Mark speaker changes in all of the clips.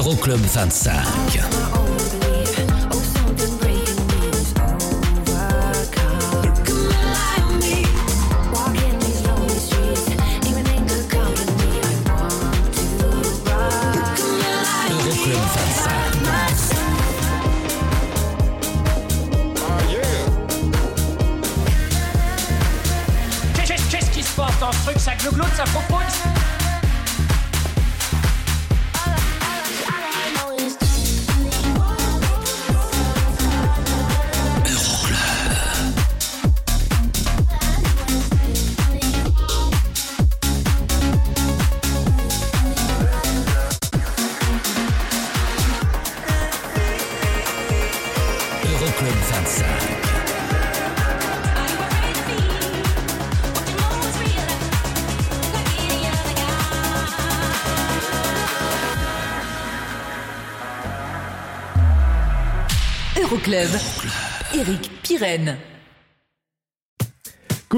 Speaker 1: Euroclub 25. Euroclub 25.
Speaker 2: Qu'est-ce qu'est-ce qui se passe dans ce truc Ça glougloute, ça propose?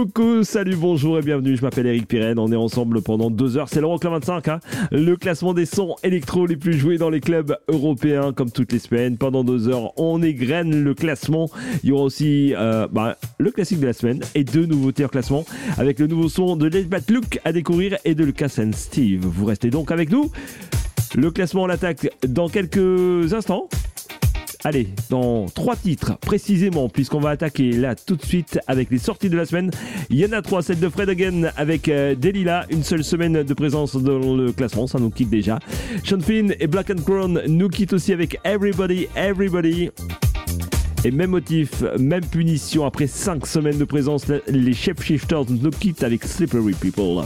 Speaker 3: Coucou, salut, bonjour et bienvenue, je m'appelle Eric Pirenne, on est ensemble pendant deux heures, c'est l'Euroclub 25, hein, le classement des sons électro les plus joués dans les clubs européens, comme toutes les semaines, pendant deux heures, on égrène le classement, il y aura aussi euh, bah, le classique de la semaine et deux nouveautés en classement, avec le nouveau son de Let Bat Look à découvrir et de Lucas and Steve, vous restez donc avec nous, le classement on l'attaque dans quelques instants, Allez, dans trois titres précisément, puisqu'on va attaquer là tout de suite avec les sorties de la semaine. Il y en a trois, celle de Fred Again avec euh, Delila, une seule semaine de présence dans le classement, ça nous quitte déjà. Sean Finn et Black and Crown nous quittent aussi avec Everybody, Everybody. Et même motif, même punition, après cinq semaines de présence, les Shapeshifters nous quittent avec Slippery People.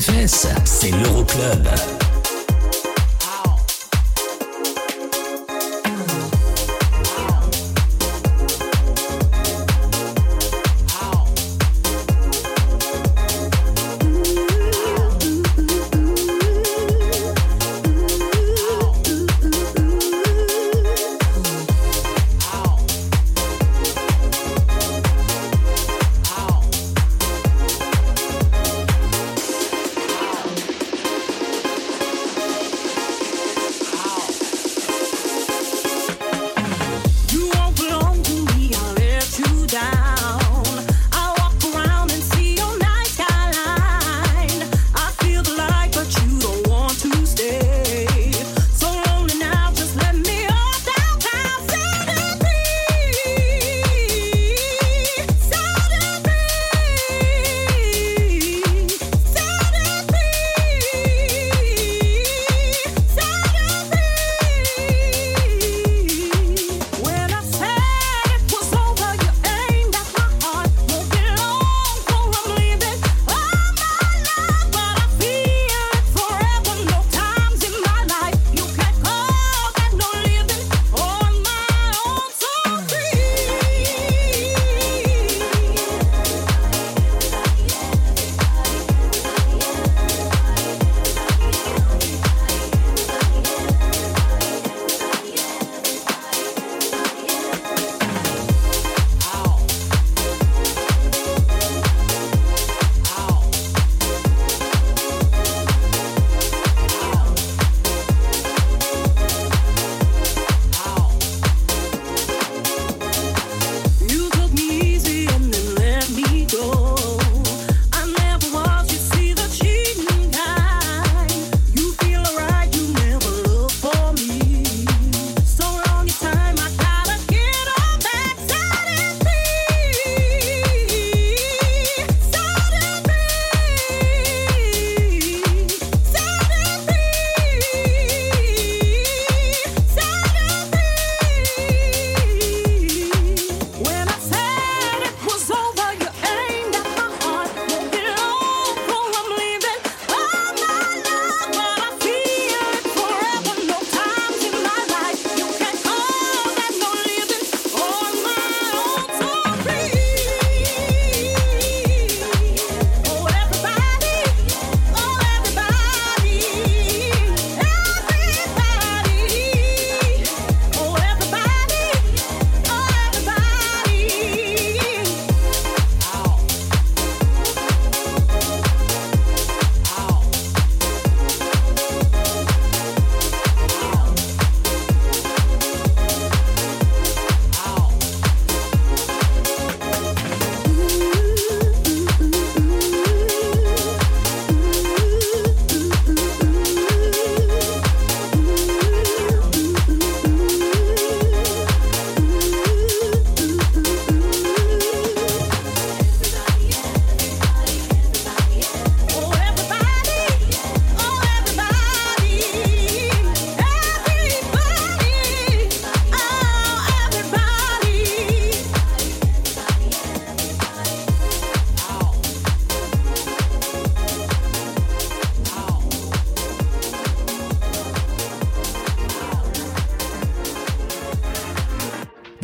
Speaker 1: fesses, c'est l'Euroclub.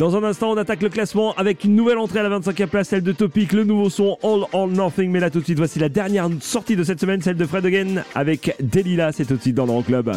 Speaker 3: Dans un instant, on attaque le classement avec une nouvelle entrée à la 25e place, celle de Topic, le nouveau son All or Nothing. Mais là, tout de suite, voici la dernière sortie de cette semaine, celle de Fred Again avec Delilah. C'est tout de suite dans
Speaker 4: le Club.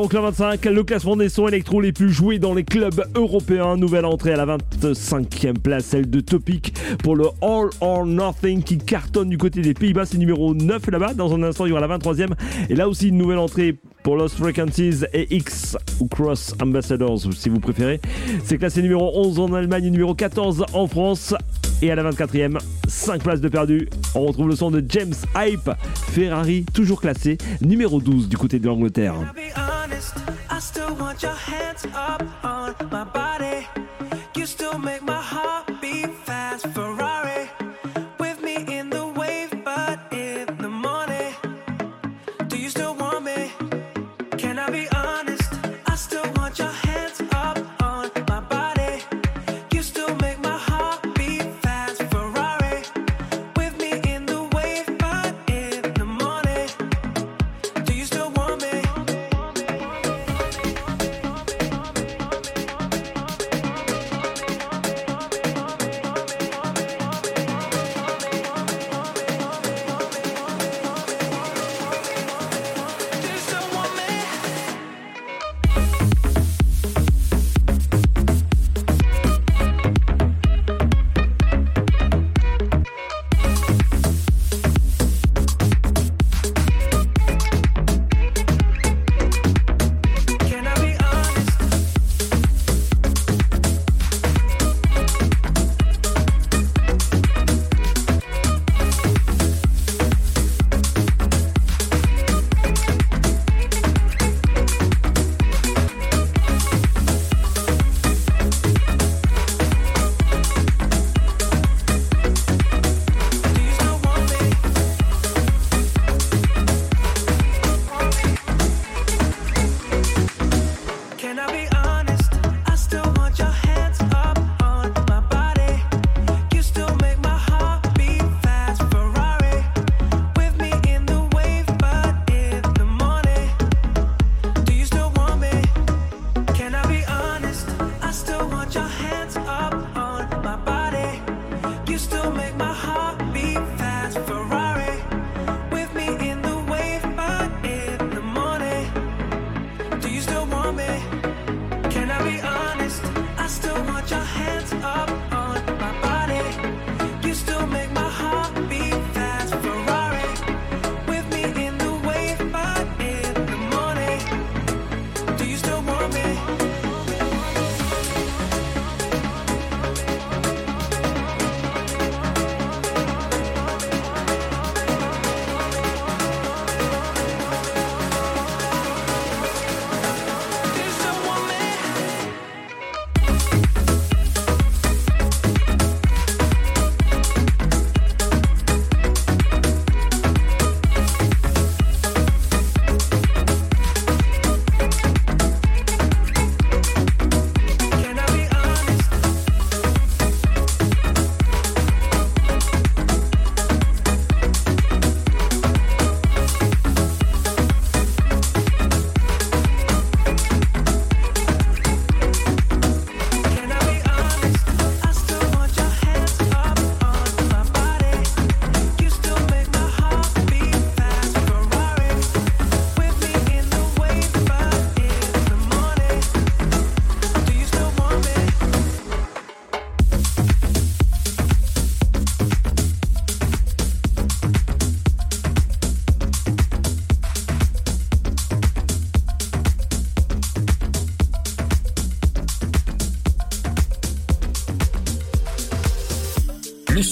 Speaker 4: donc
Speaker 5: le 25,
Speaker 3: le classement des sons électro les plus joués dans les clubs européens. Nouvelle entrée à la 25e place, celle de Topic pour le All or Nothing qui cartonne du côté des Pays-Bas. C'est numéro 9 là-bas. Dans un instant, il y aura la 23e. Et là aussi, une nouvelle entrée pour Lost Frequencies et X ou Cross Ambassadors si vous préférez. C'est classé numéro 11 en Allemagne numéro 14 en France. Et à la 24e, 5 places de perdu. On retrouve le son de James Hype, Ferrari toujours classé numéro 12 du côté de l'Angleterre.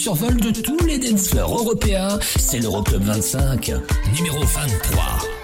Speaker 6: survol de tous les dancefloors européens. C'est l'Euroclub 25, numéro 23.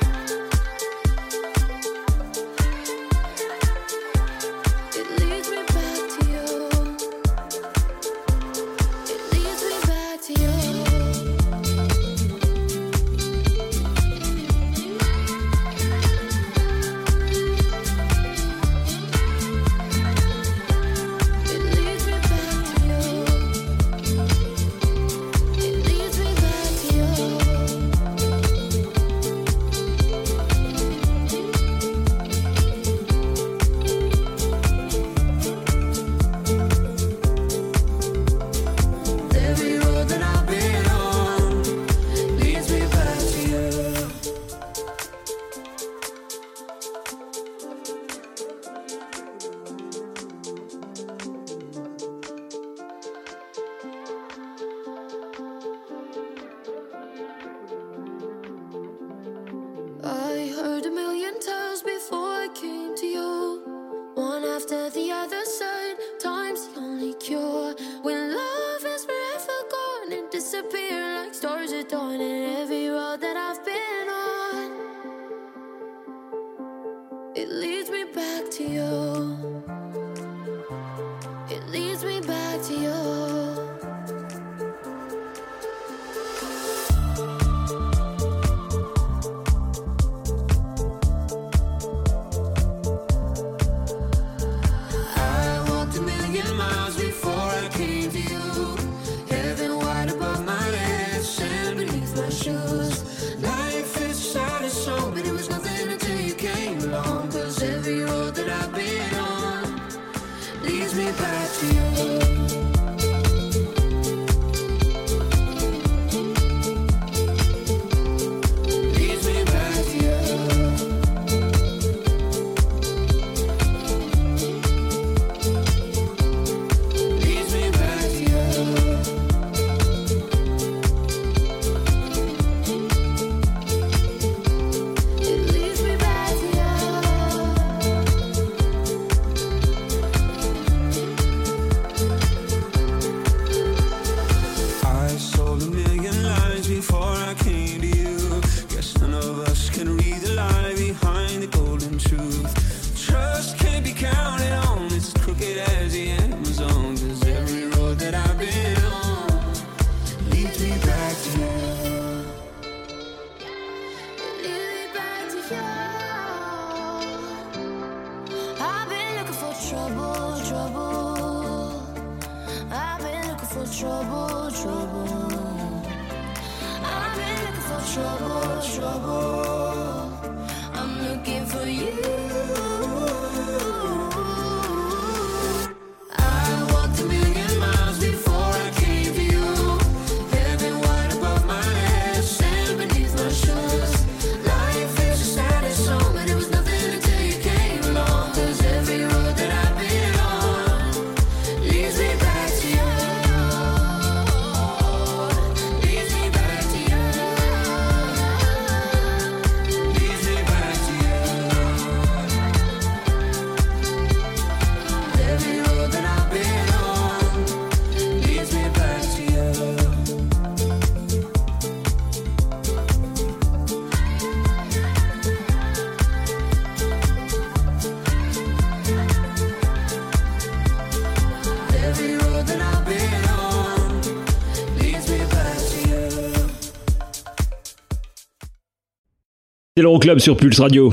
Speaker 3: l'Euroclub sur Pulse Radio.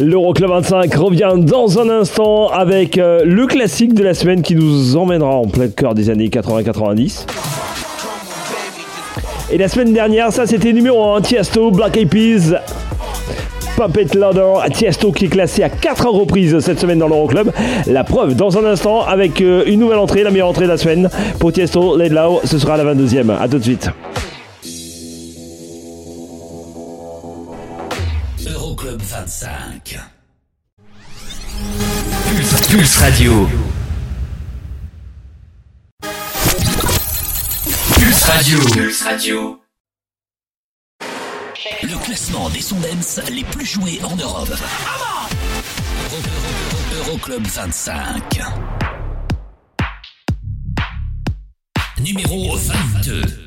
Speaker 3: L'Euroclub 25 revient dans un instant avec euh, le classique de la semaine qui nous emmènera en plein cœur des années 80-90. Et la semaine dernière, ça c'était numéro 1, Tiesto, Black Eyed Peas, Puppet Louder, Tiesto qui est classé à 4 reprises cette semaine dans l'Euroclub. La preuve dans un instant avec euh, une nouvelle entrée, la meilleure entrée de la semaine. Pour Tiesto, Ledlow, ce sera la 22e. A tout de suite.
Speaker 6: 25. Pulse, Pulse Radio. Pulse Radio. Pulse Radio. Le classement des sons les plus joués en Europe. Euroclub 25.
Speaker 7: Numéro 22.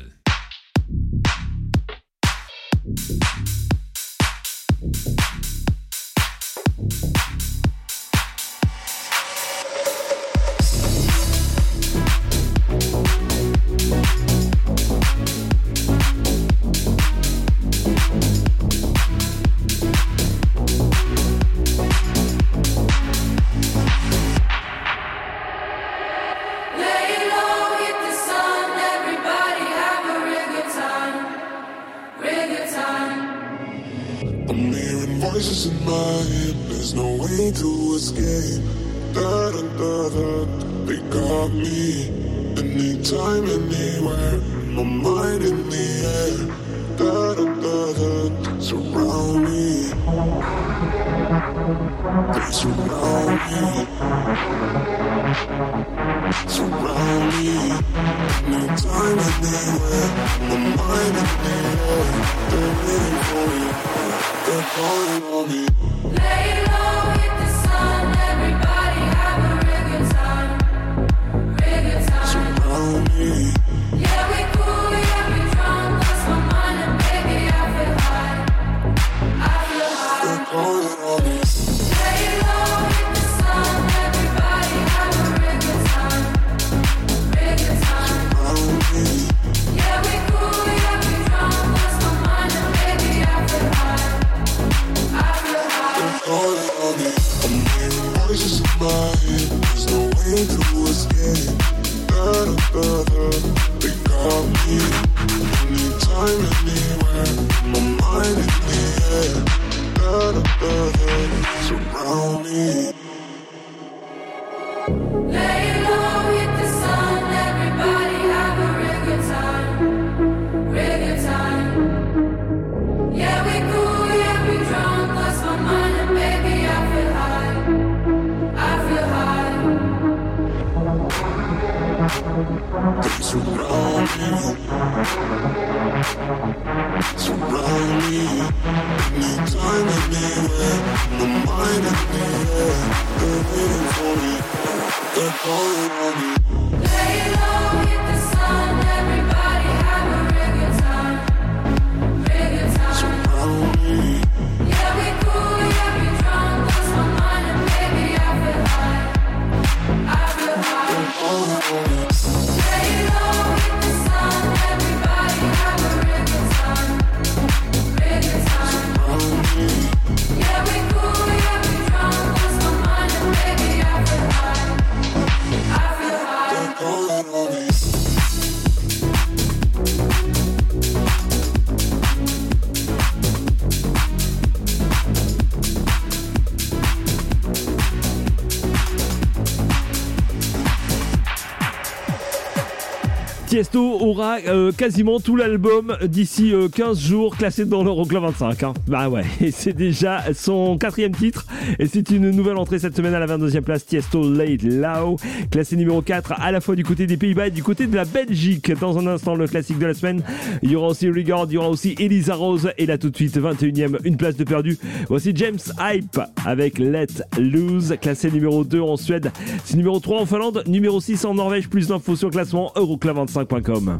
Speaker 3: Aura euh, quasiment tout l'album d'ici euh, 15 jours classé dans l'Euroclub 25. Hein. Bah ouais, c'est déjà son quatrième titre. Et c'est une nouvelle entrée cette semaine à la 22e place, Tiesto Late Lao, classé numéro 4 à la fois du côté des Pays-Bas et du côté de la Belgique. Dans un instant, le classique de la semaine. Il y aura aussi Rigord, il y aura aussi Elisa Rose. Et là, tout de suite, 21e, une place de perdu. Voici James Hype avec Let Lose, classé numéro 2 en Suède. C'est numéro 3 en Finlande, numéro 6 en Norvège. Plus d'infos sur classement euroclub25.com.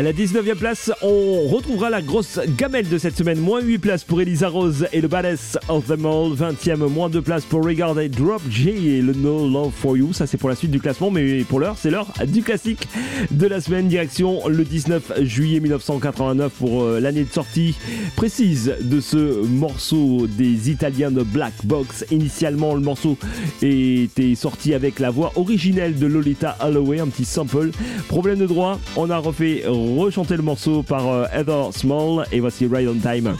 Speaker 3: À la 19e place, on retrouvera la grosse gamelle de cette semaine. Moins 8 places pour Elisa Rose et le Badass of them all. 20e, moins 2 places pour Regard et Drop J et le No Love for You. Ça, c'est pour la suite du classement, mais pour l'heure, c'est l'heure du classique de la semaine. Direction le 19 juillet 1989 pour euh, l'année de sortie précise de ce morceau des Italiens de Black Box. Initialement, le morceau était sorti avec la voix originelle de Lolita Holloway, un petit sample. Problème de droit, on a refait rechanter le morceau par euh, Heather Small et voici Right on Time.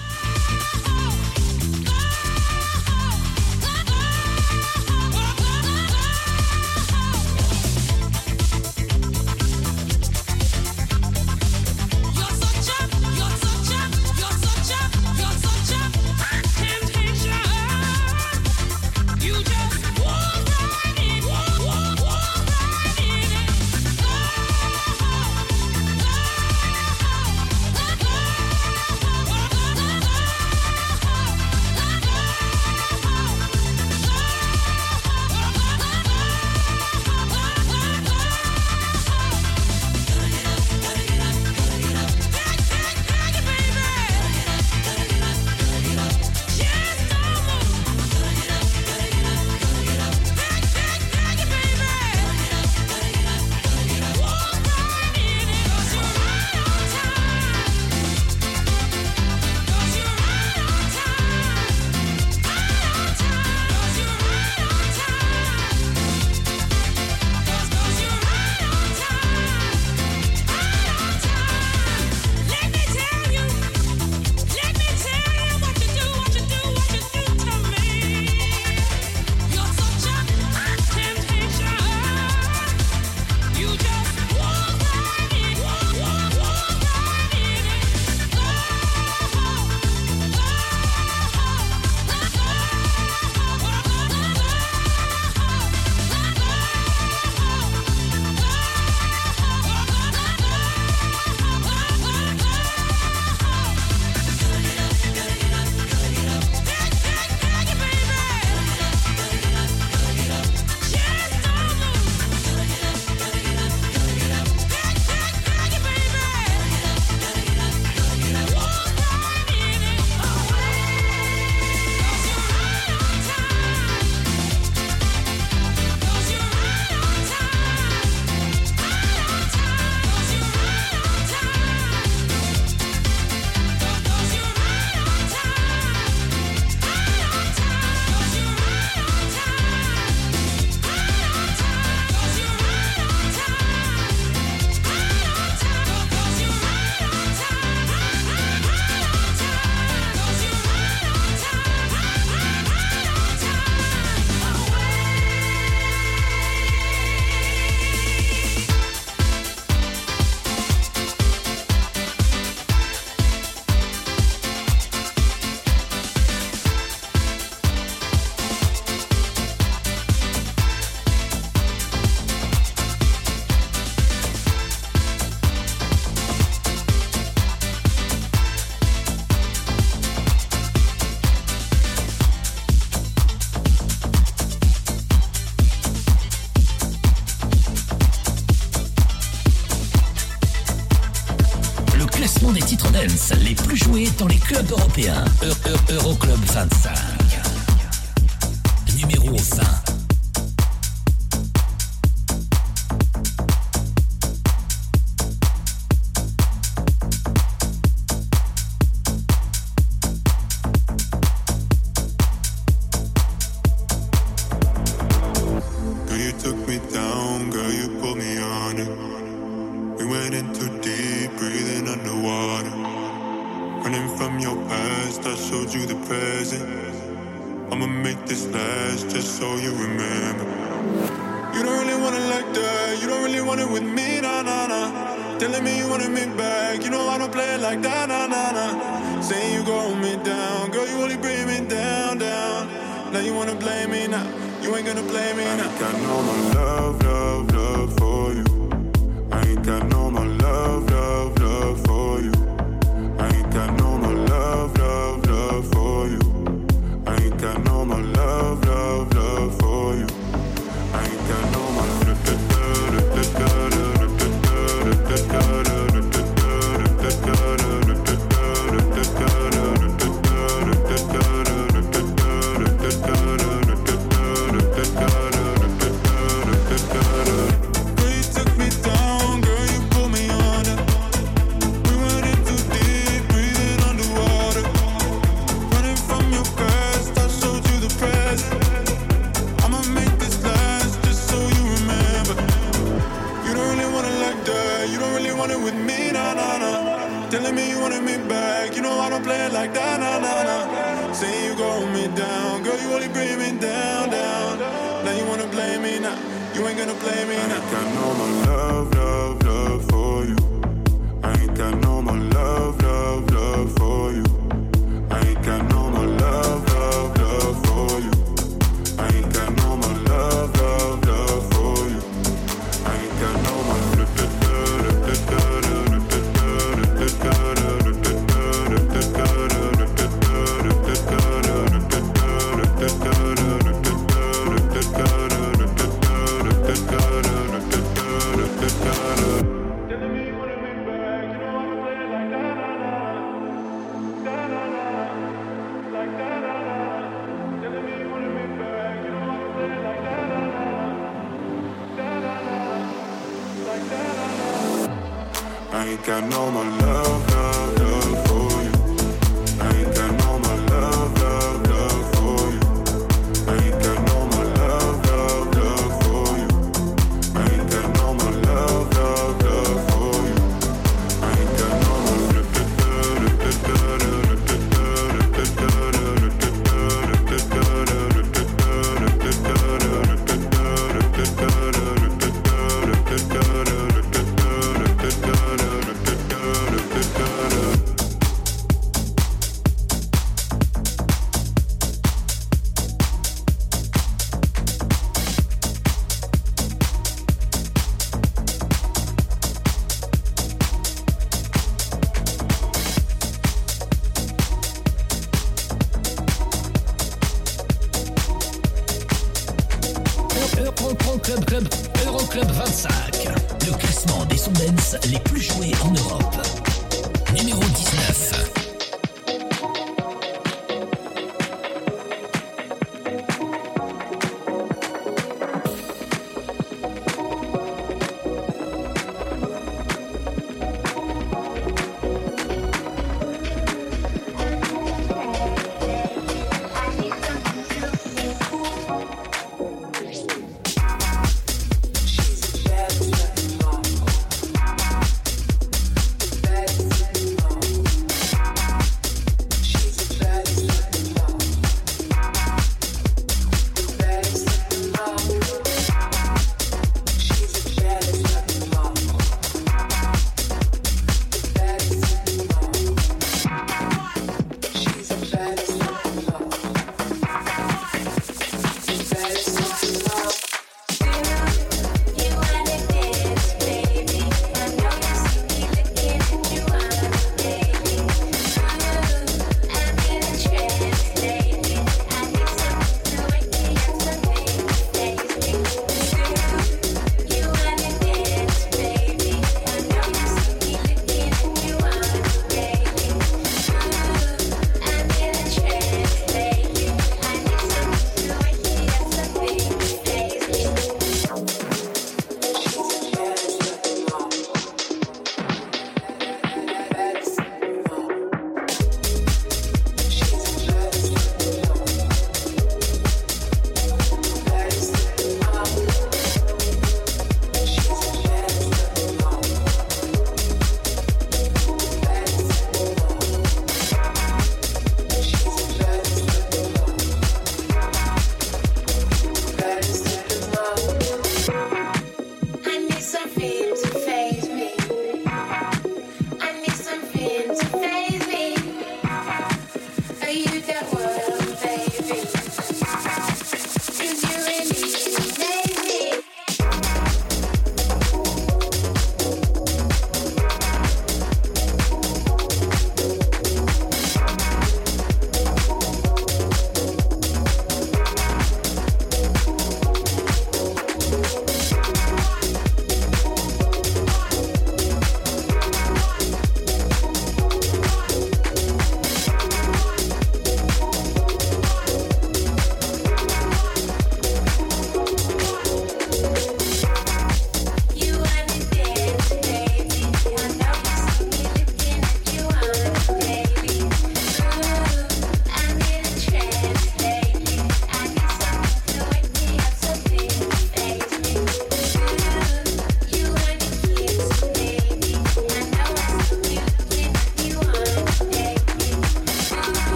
Speaker 8: Classement des titres dance les plus joués dans les clubs européens. Eu- Eu- Euroclub 25. Numéro 20.
Speaker 9: Euroclub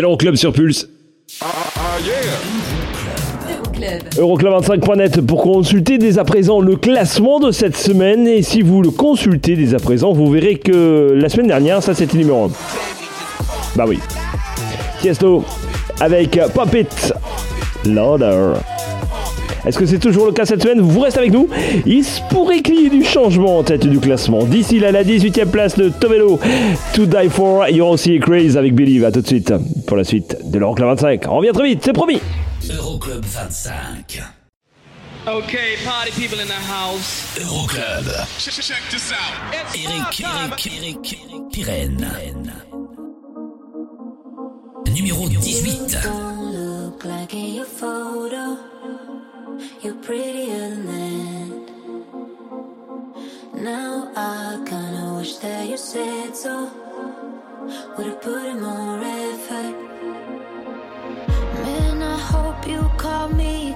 Speaker 3: C'est l'Euroclub sur Pulse.
Speaker 10: Euroclub.
Speaker 3: Euroclub25.net pour consulter dès à présent le classement de cette semaine. Et si vous le consultez dès à présent, vous verrez que la semaine dernière, ça c'était numéro 1. Bah oui. Tiesto avec Pop It Louder. Est-ce que c'est toujours le cas cette semaine Vous restez avec nous. Il se pourrait qu'il y ait du changement en tête du classement. D'ici là, la 18e place de Tovelo, To Die For, You're aussi Craze avec Believe. A tout de suite pour la suite de l'Euroclub 25. On revient très vite, c'est promis.
Speaker 9: Euroclub 25.
Speaker 11: Okay, party people in the house.
Speaker 9: Euroclub.
Speaker 11: Check this out. It's
Speaker 9: Eric, Eric, Eric, Eric Pirenne. Numéro 18.
Speaker 6: Don't look like in your photo. You're prettier than that. Now I kinda wish that you said so. Would've put in more effort. Man, I hope you call me.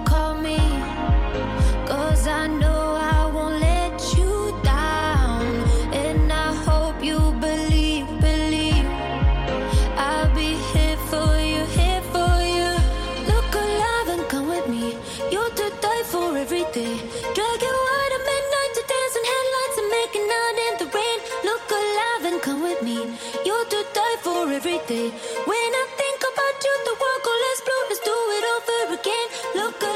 Speaker 6: For every day. When I think about you, the world goes blue. Let's do it over again. Look alive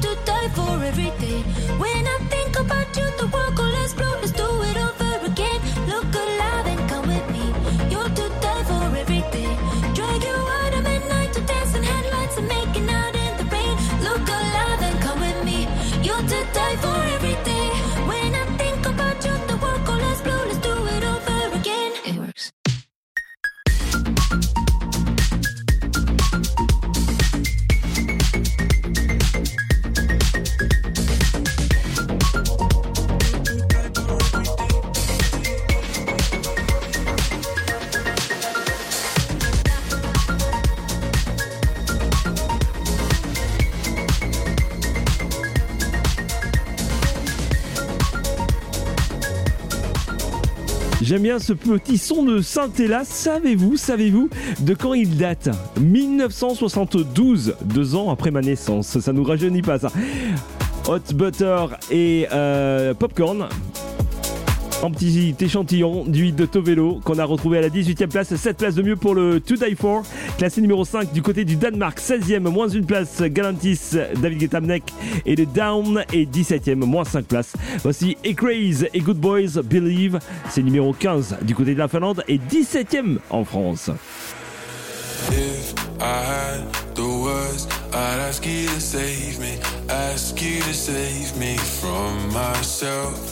Speaker 6: to die for every day. When I think about you, the world goes
Speaker 3: Bien ce petit son de synthé là. Savez-vous, savez-vous de quand il date? 1972, deux ans après ma naissance. Ça nous rajeunit pas ça. Hot Butter et euh, Popcorn. Un petit échantillon hit de Tovelo qu'on a retrouvé à la 18e place, 7 places de mieux pour le To Die For, classé numéro 5 du côté du Danemark, 16e, moins une place, Galantis, David Guettamnek et le Down est 17e, moins 5 places. Voici A Craze et Good Boys Believe, c'est numéro 15 du côté de la Finlande et 17e en France.
Speaker 4: If I had the words, I'd ask you to save me, ask you to save me from myself.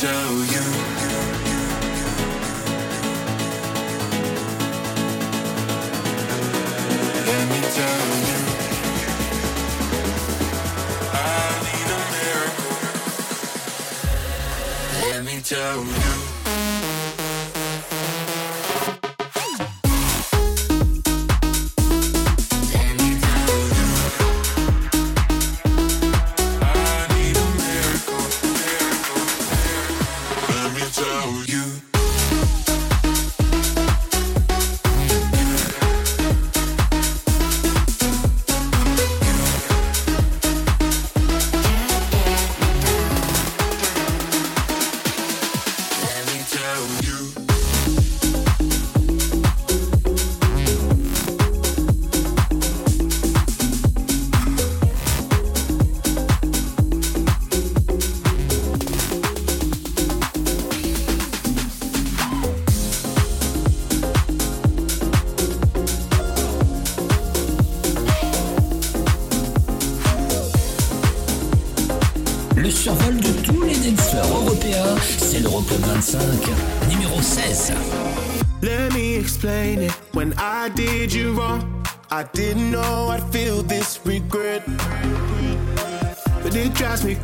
Speaker 9: Let me tell you.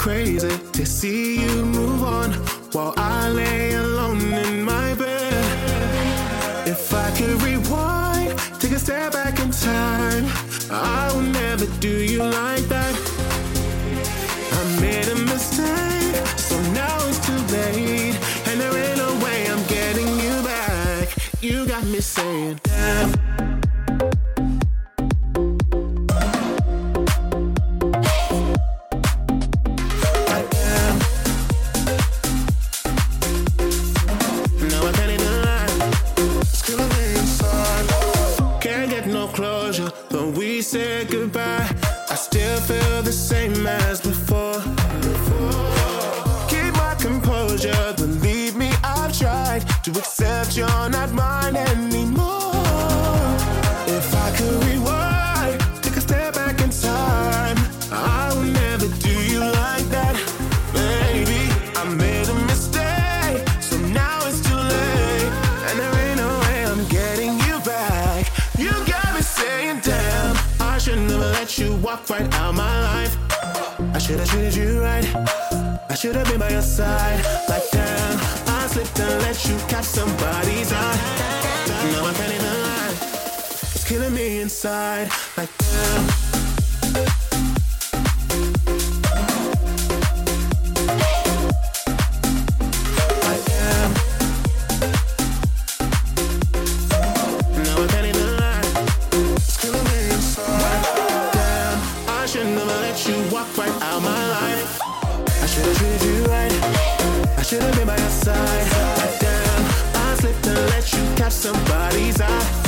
Speaker 12: Crazy right out my life. I should have treated you right. I should have been by your side. Damn, I slipped and let you catch somebody's eye.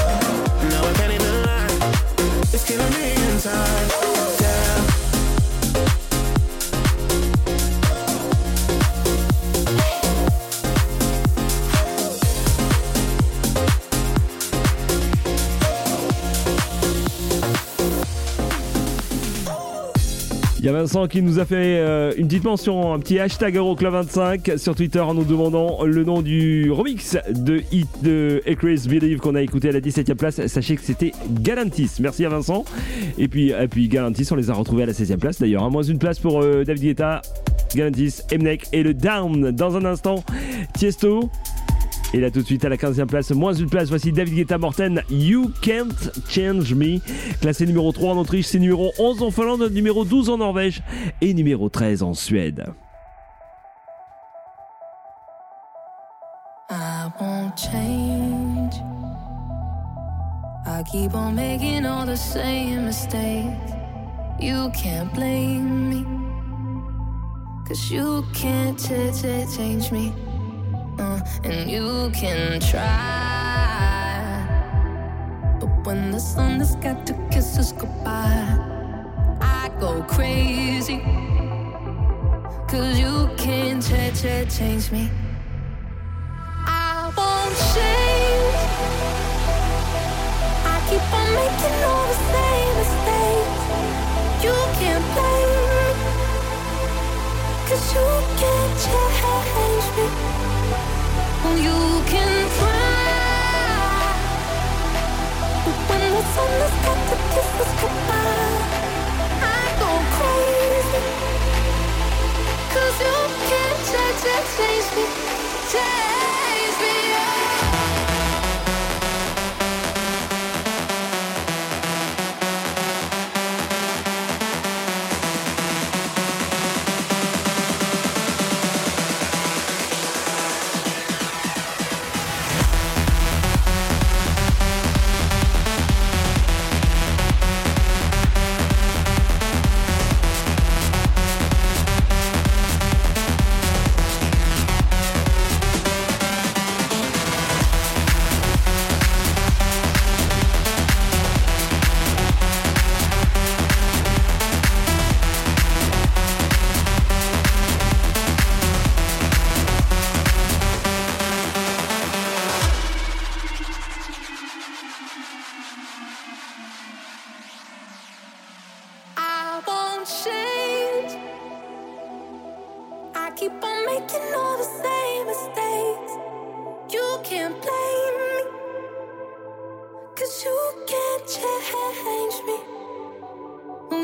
Speaker 3: Il y a Vincent qui nous a fait euh, une petite mention, un petit hashtag Euroclub25 sur Twitter en nous demandant le nom du remix de hit de Chris Believe qu'on a écouté à la 17 e place. Sachez que c'était Galantis. Merci à Vincent. Et puis, Galantis, on les a retrouvés à la 16 e place d'ailleurs. hein. Moins une place pour euh, David Guetta, Galantis, Emnek et le Down. Dans un instant, Tiesto. Et là tout de suite à la 15e place, moins une place, voici David Guetta Morten, You Can't Change Me. Classé numéro 3 en Autriche, c'est numéro 11 en Finlande, numéro 12 en Norvège et numéro 13 en Suède.
Speaker 13: I won't change. I keep on making all the same mistakes. You can't blame me. Cause you can't ch- ch- change me. And you can try. But
Speaker 3: when the sun has got to kiss us goodbye, I go crazy. Cause you can't change, change, change me. I won't change. I keep on making all the same mistakes. You can't blame me. Cause you can't change me. Cause you can't change, change, change me. Change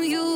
Speaker 3: you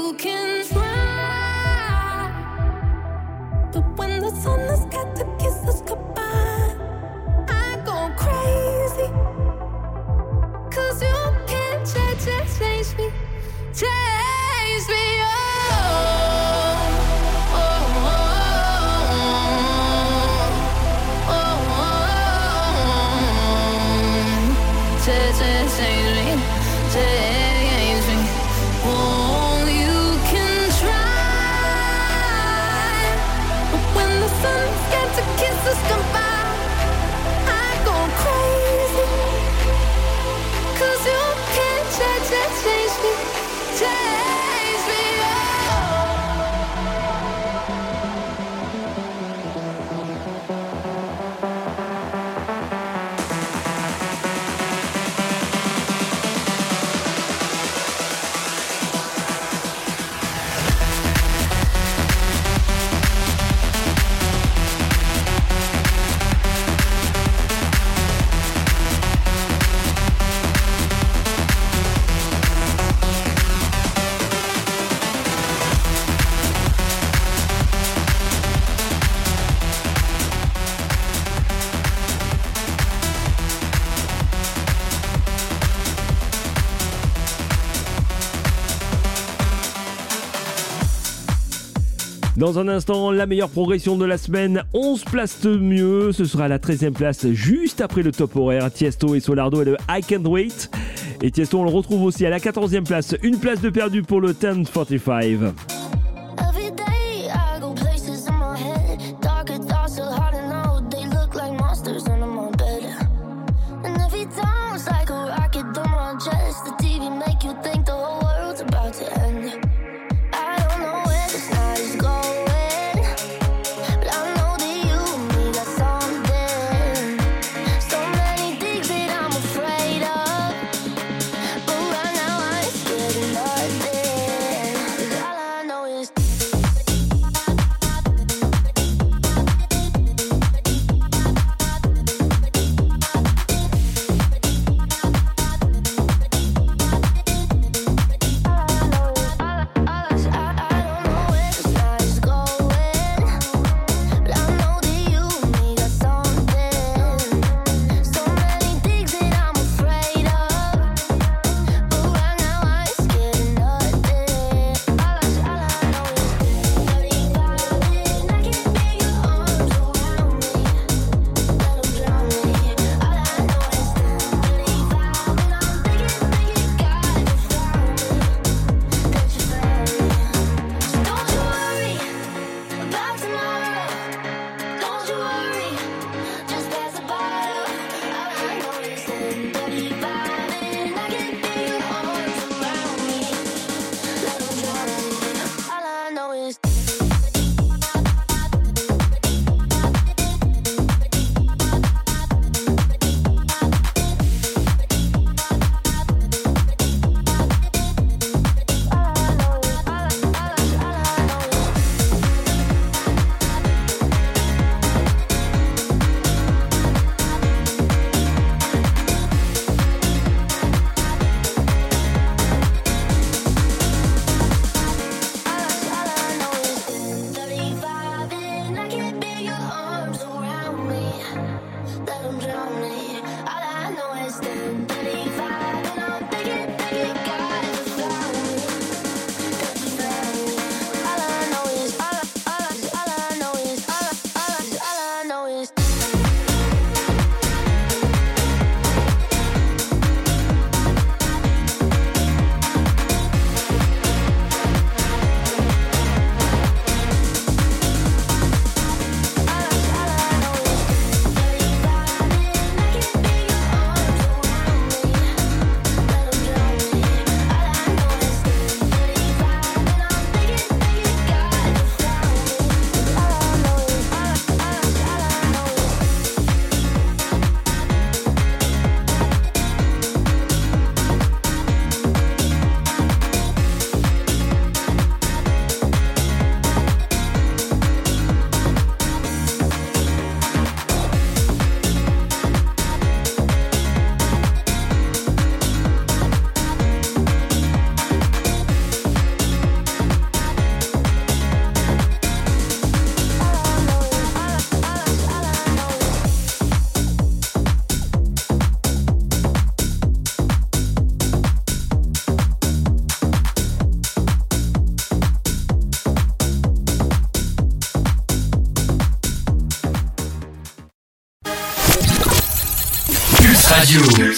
Speaker 6: Dans un instant, la meilleure progression de la semaine, 11 places de mieux. Ce sera la 13e place juste après le top horaire. Tiesto et Solardo et le I Can't Wait. Et Tiesto, on le retrouve aussi à la 14e place. Une place de perdu pour le 1045.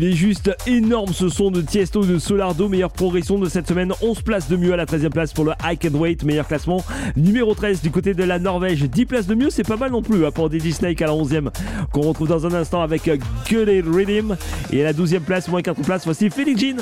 Speaker 4: Il est juste énorme ce son de Tiesto de Solardo, meilleure progression de cette semaine, 11 places de mieux à la 13e place pour le I Can Wait, meilleur classement, numéro 13 du côté de la Norvège, 10 places de mieux, c'est pas mal non plus hein, pour DJ Snake à la 11e, qu'on retrouve dans un instant avec euh, Good Rhythm, et à la 12e place, moins 4 places, voici Felix Jean.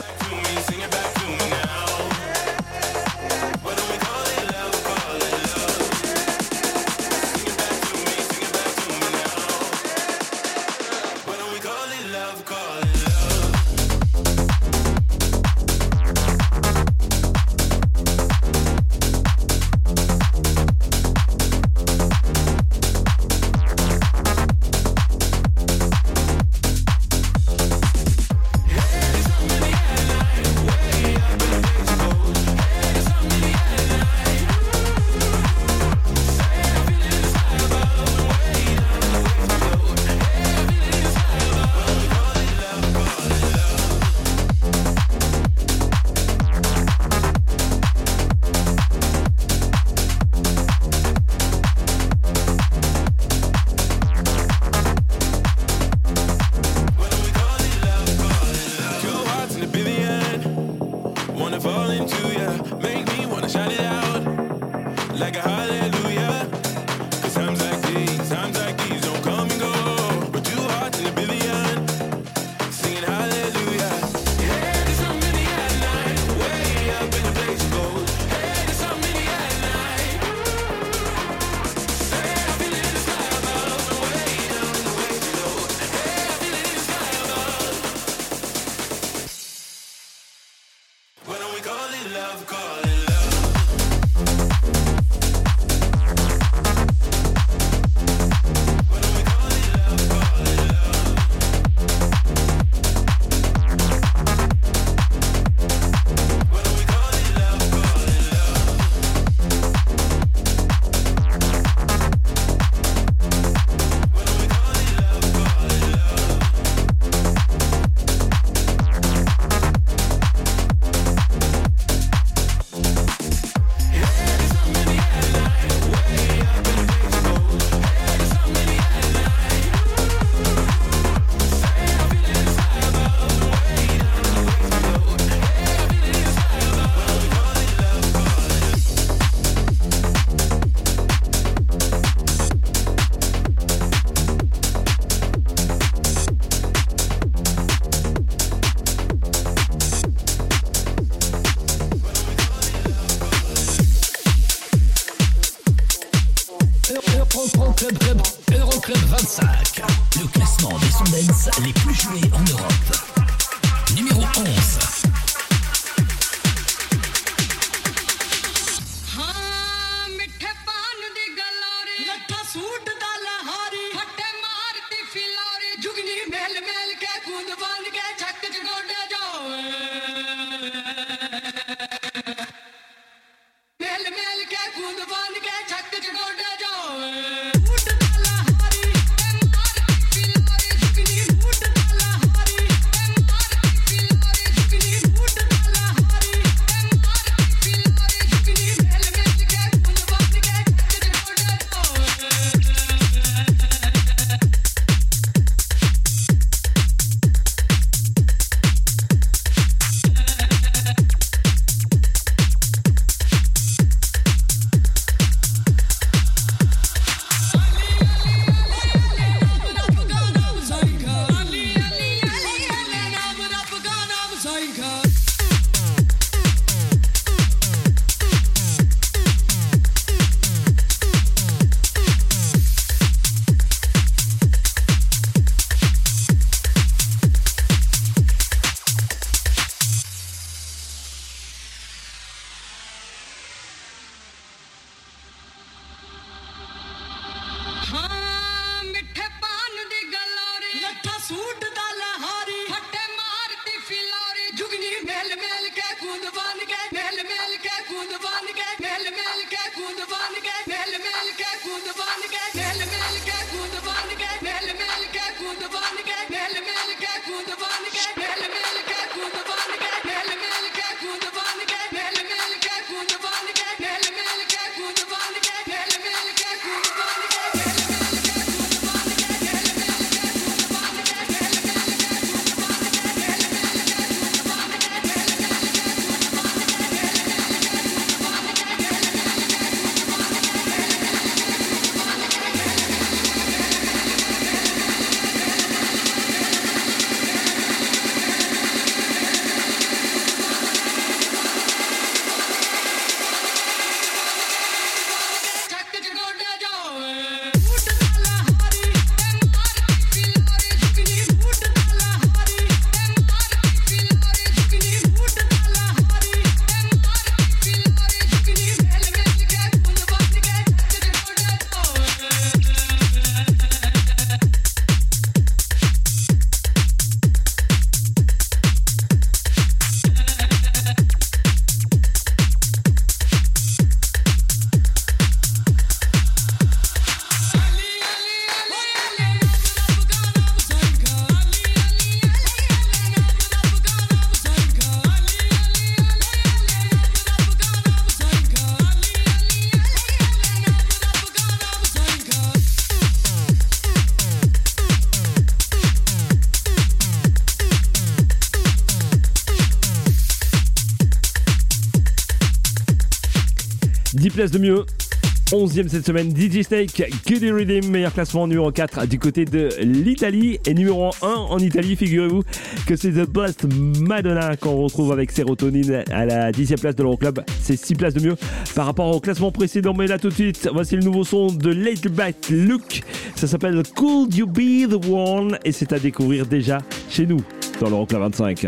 Speaker 3: 11e cette semaine, DJ Snake, Giddy Rhythm, meilleur classement numéro 4 du côté de l'Italie. Et numéro 1 en Italie, figurez-vous que c'est The Blast Madonna qu'on retrouve avec Sérotonine à la 10e place de l'Euroclub. C'est 6 places de mieux par rapport au classement précédent. Mais là tout de suite, voici le nouveau son de Late Back Luke. Ça s'appelle Could You Be The One et c'est à découvrir déjà chez nous dans l'Euroclub 25.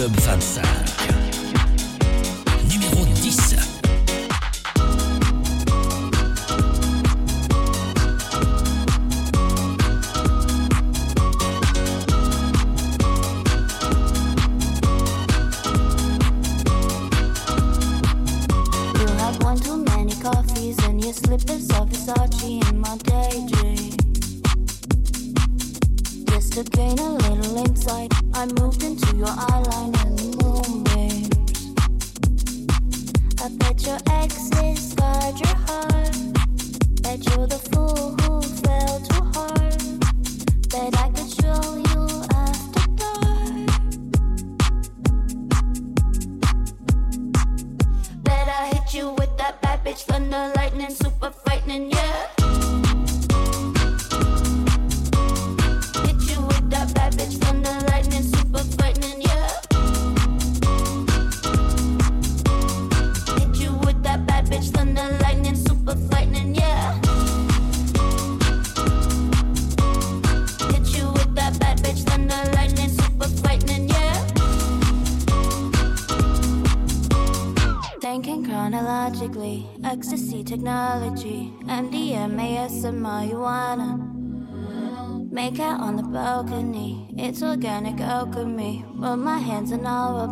Speaker 9: Club 25. Numéro 10.
Speaker 6: Slippers of Versace in my daydream. Just a grain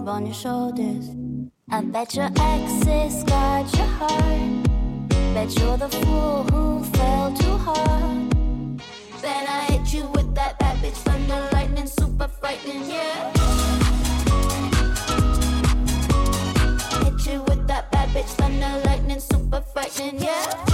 Speaker 6: on your shoulders. I bet your exes guard your heart. Bet you're the fool who fell too hard. Then I hit you with that bad bitch thunder lightning, super frightening, yeah. Hit you with that bad bitch thunder lightning, super frightening, yeah.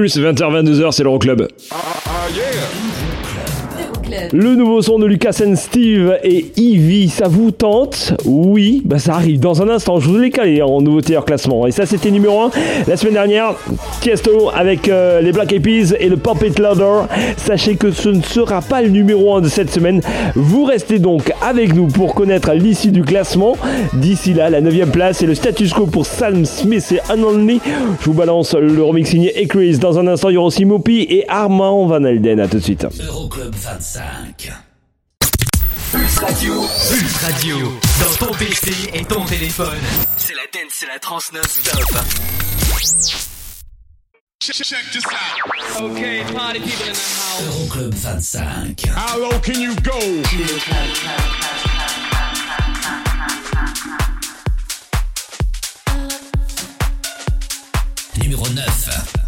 Speaker 3: Pulse, 20h-22h, c'est l'Euroclub.
Speaker 10: Ah, ah, yeah.
Speaker 3: Le nouveau son de Lucas and Steve et Ivy, ça vous tente? Oui, bah ça arrive dans un instant. Je vous l'ai calé en nouveauté hors classement. Et ça, c'était numéro 1 la semaine dernière. Tiesto avec euh, les Black Eyed Peas et le Pop It Louder. Sachez que ce ne sera pas le numéro 1 de cette semaine. Vous restez donc avec nous pour connaître l'issue du classement. D'ici là, la 9 place et le status quo pour Sam Smith et Unonly. Je vous balance le remix signé Chris. Dans un instant, il y aura aussi Mopi et Armand Van Elden. À tout de suite.
Speaker 9: Euroclub 25. 5.
Speaker 14: Pulse Radio. Pulse Radio. Dans ton PC et ton téléphone. C'est la dance, c'est la trans non-stop.
Speaker 11: Check, check this out. Okay, party people in the house.
Speaker 9: Euroclub 25.
Speaker 11: How low can you go?
Speaker 12: Numéro 9.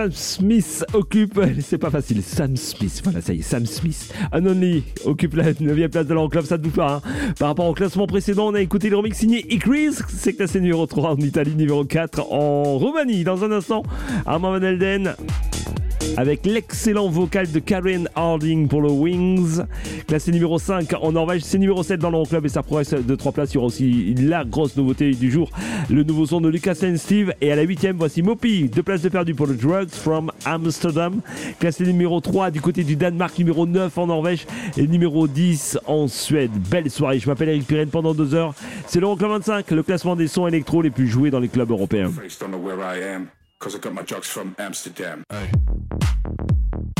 Speaker 3: Sam Smith occupe, c'est pas facile, Sam Smith, voilà ça y est, Sam Smith, Un Only occupe la 9 place de l'enclave, ça ne bouge pas. hein. Par rapport au classement précédent, on a écouté le remix signé Icrease, c'est classé numéro 3 en Italie, numéro 4 en Roumanie. Dans un instant, Armand Van Elden avec l'excellent vocal de Karen Harding pour le Wings, classé numéro 5 en Norvège, c'est numéro 7 dans l'Euroclub et ça progresse de 3 places. Aura aussi la grosse nouveauté du jour, le nouveau son de Lucas and Steve. Et à la 8 voici Mopi, deux places de perdu pour le Drugs from Amsterdam, classé numéro 3 du côté du Danemark, numéro 9 en Norvège et numéro 10 en Suède. Belle soirée, je m'appelle Eric Pirenne pendant 2 heures. C'est l'Euroclub 25, le classement des sons électro les plus joués dans les clubs européens.
Speaker 15: Face don't know where I am, cause I got my drugs from Amsterdam. I'm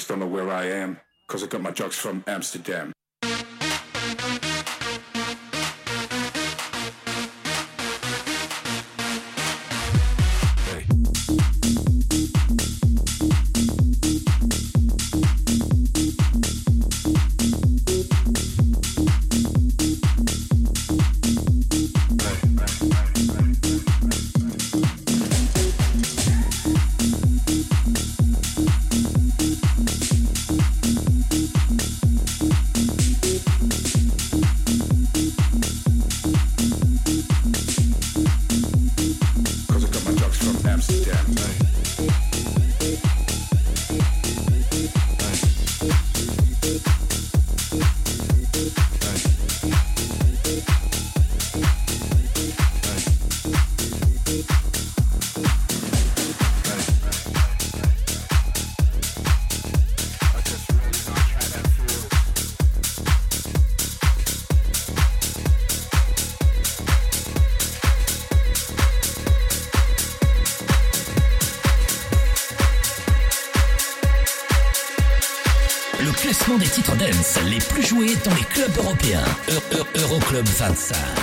Speaker 15: based on where I am, because I got my drugs from Amsterdam.
Speaker 1: Club 25.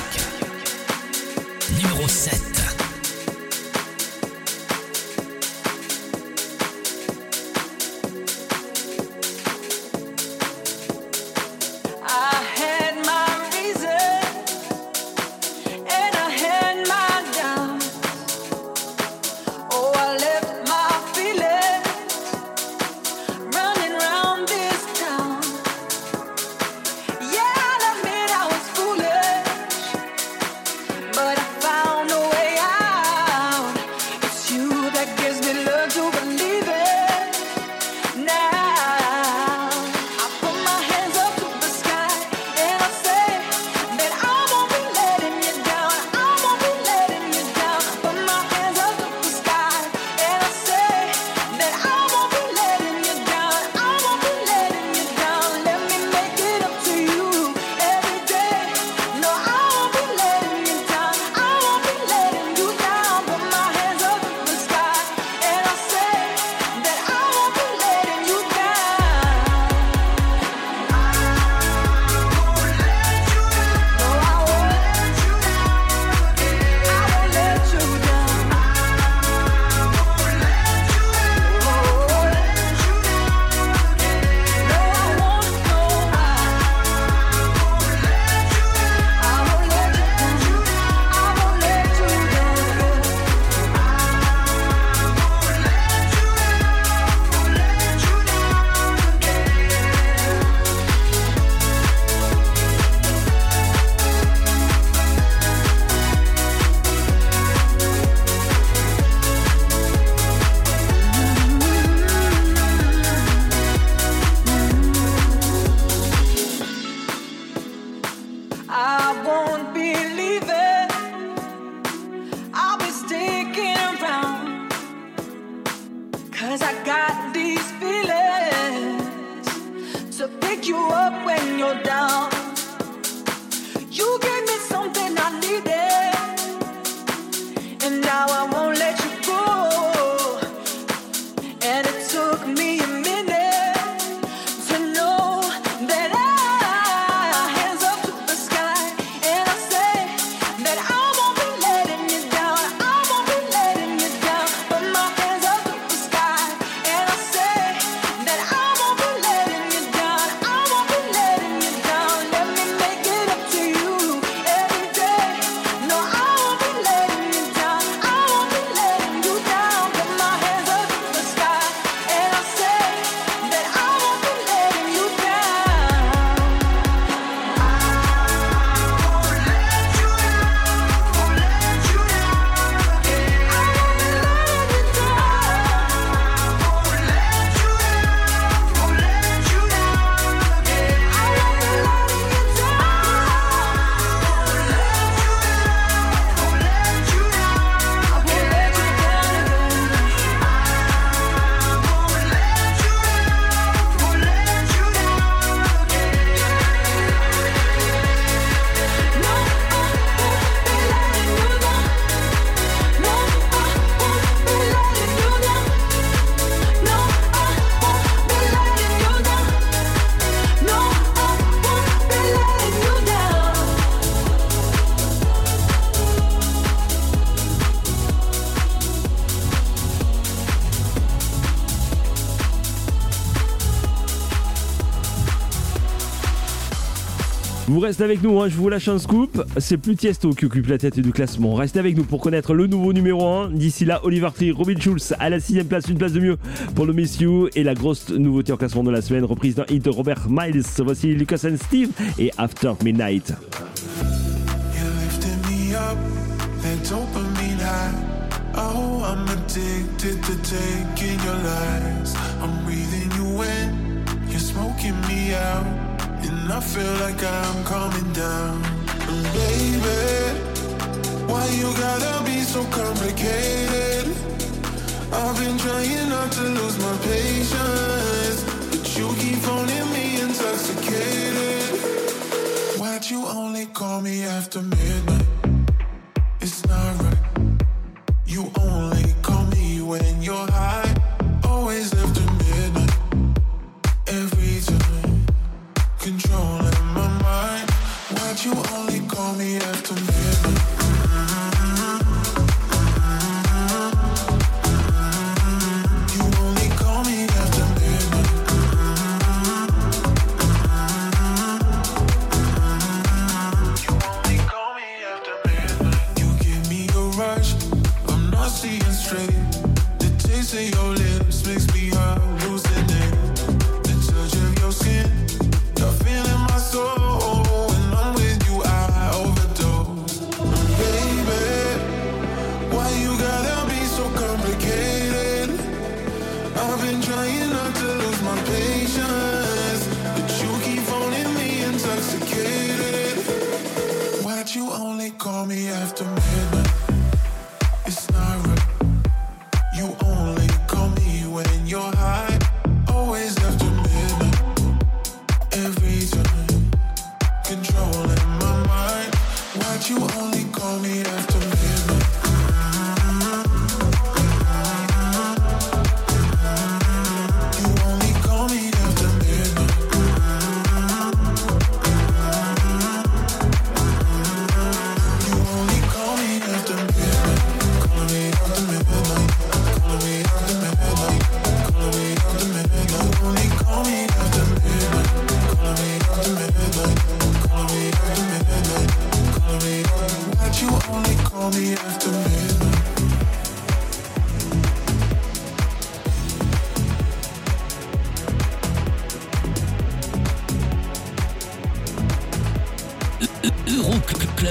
Speaker 3: Restez avec nous, hein, je vous lâche un scoop. C'est Plutiesto qui occupe la tête du classement. Restez avec nous pour connaître le nouveau numéro 1. D'ici là, Oliver Tree, Robin Schulz à la sixième place, une place de mieux pour le Miss You. Et la grosse nouveauté en classement de la semaine, reprise d'un hit Robert Miles. Voici Lucas and Steve et After Midnight.
Speaker 4: And I feel like I'm coming down. And baby, why you gotta be so complicated? I've been trying not to lose my patience, but you keep phoning me intoxicated. Why'd you only call me after midnight? It's not right. You only call me when you're high. call me after midnight.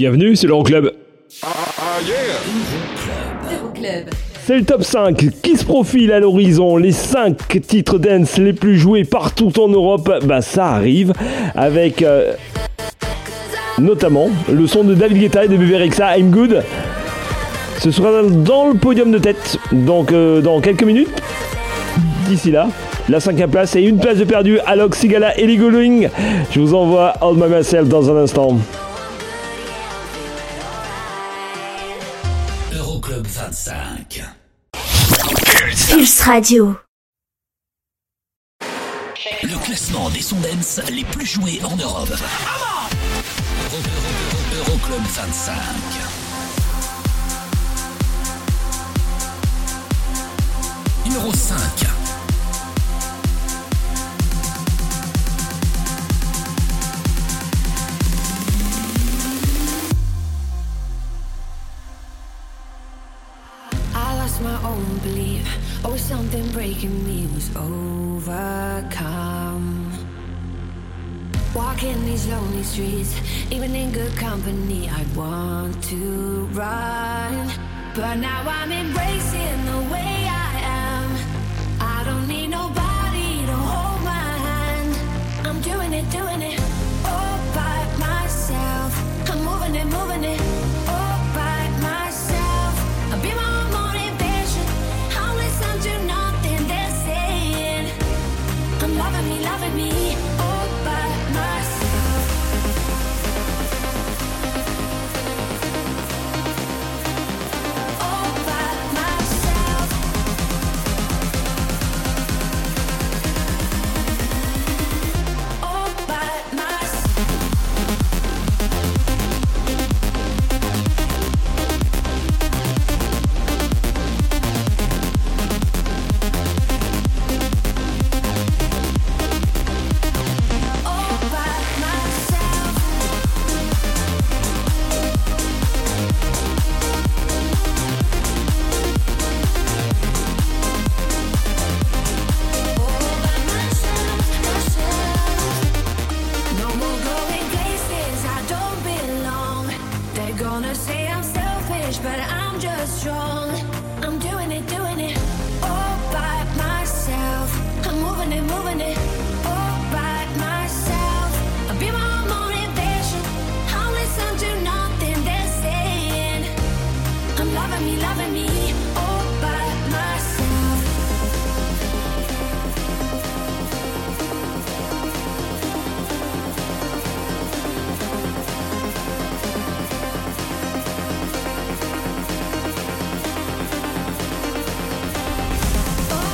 Speaker 3: Bienvenue, c'est l'Euroclub.
Speaker 10: Euroclub.
Speaker 3: C'est le top 5 qui se profile à l'horizon. Les 5 titres dance les plus joués partout en Europe, bah ça arrive avec euh, notamment le son de David Guetta et de Bébé Rexha, I'm Good. Ce sera dans le podium de tête, donc euh, dans quelques minutes. D'ici là, la cinquième place et une place de perdu. Alok Sigala et Going. Je vous envoie All My Myself dans un instant.
Speaker 9: 25.
Speaker 16: Pulse Radio.
Speaker 9: Le classement des sons dance les plus joués en Europe. Euro- Euro- Euroclub 25. Numéro 5.
Speaker 6: Own belief. Oh, something breaking me was overcome. Walking these lonely streets, even in good company, I'd want to run. But now I'm embracing the way I am. I don't need nobody to hold my hand. I'm doing it, doing it